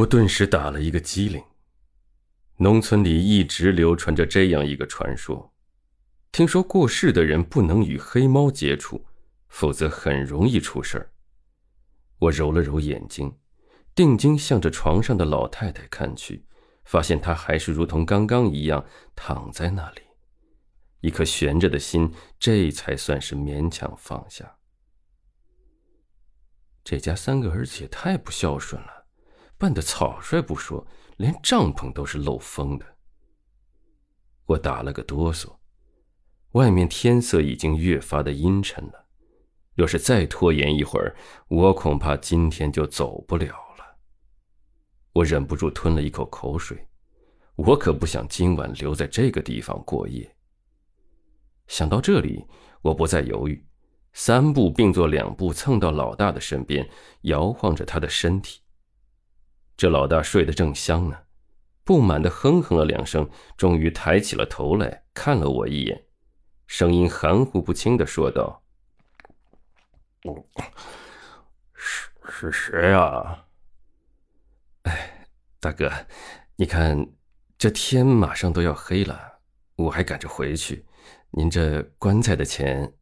我顿时打了一个激灵。农村里一直流传着这样一个传说：听说过世的人不能与黑猫接触，否则很容易出事儿。我揉了揉眼睛，定睛向着床上的老太太看去，发现她还是如同刚刚一样躺在那里，一颗悬着的心，这才算是勉强放下。这家三个儿子也太不孝顺了，办的草率不说。连帐篷都是漏风的。我打了个哆嗦，外面天色已经越发的阴沉了。若是再拖延一会儿，我恐怕今天就走不了了。我忍不住吞了一口口水，我可不想今晚留在这个地方过夜。想到这里，我不再犹豫，三步并作两步蹭到老大的身边，摇晃着他的身体。这老大睡得正香呢，不满的哼哼了两声，终于抬起了头来看了我一眼，声音含糊不清的说道：“是是谁啊？哎，大哥，你看，这天马上都要黑了，我还赶着回去，您这棺材的钱。”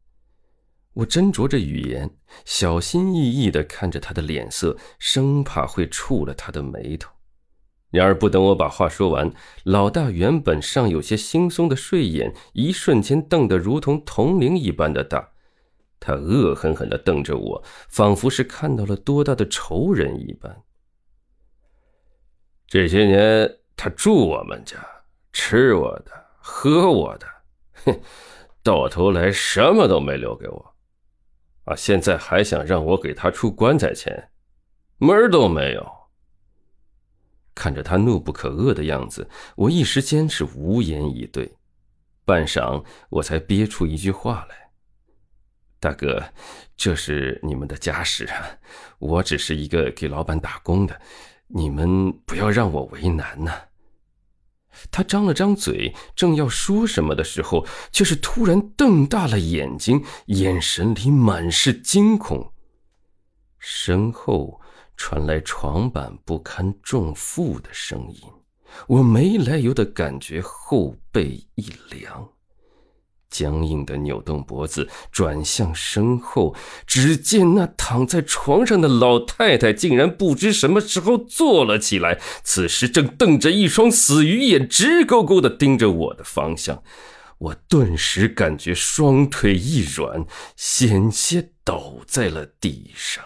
我斟酌着语言，小心翼翼地看着他的脸色，生怕会触了他的眉头。然而，不等我把话说完，老大原本尚有些惺忪的睡眼，一瞬间瞪得如同铜铃一般的大。他恶狠狠地瞪着我，仿佛是看到了多大的仇人一般。这些年，他住我们家，吃我的，喝我的，哼，到头来什么都没留给我。啊！现在还想让我给他出棺材钱，门儿都没有。看着他怒不可遏的样子，我一时间是无言以对。半晌，我才憋出一句话来：“大哥，这是你们的家事啊，我只是一个给老板打工的，你们不要让我为难呐。”他张了张嘴，正要说什么的时候，却是突然瞪大了眼睛，眼神里满是惊恐。身后传来床板不堪重负的声音，我没来由的感觉后背一凉。僵硬的扭动脖子，转向身后，只见那躺在床上的老太太竟然不知什么时候坐了起来，此时正瞪着一双死鱼眼，直勾勾地盯着我的方向。我顿时感觉双腿一软，险些倒在了地上。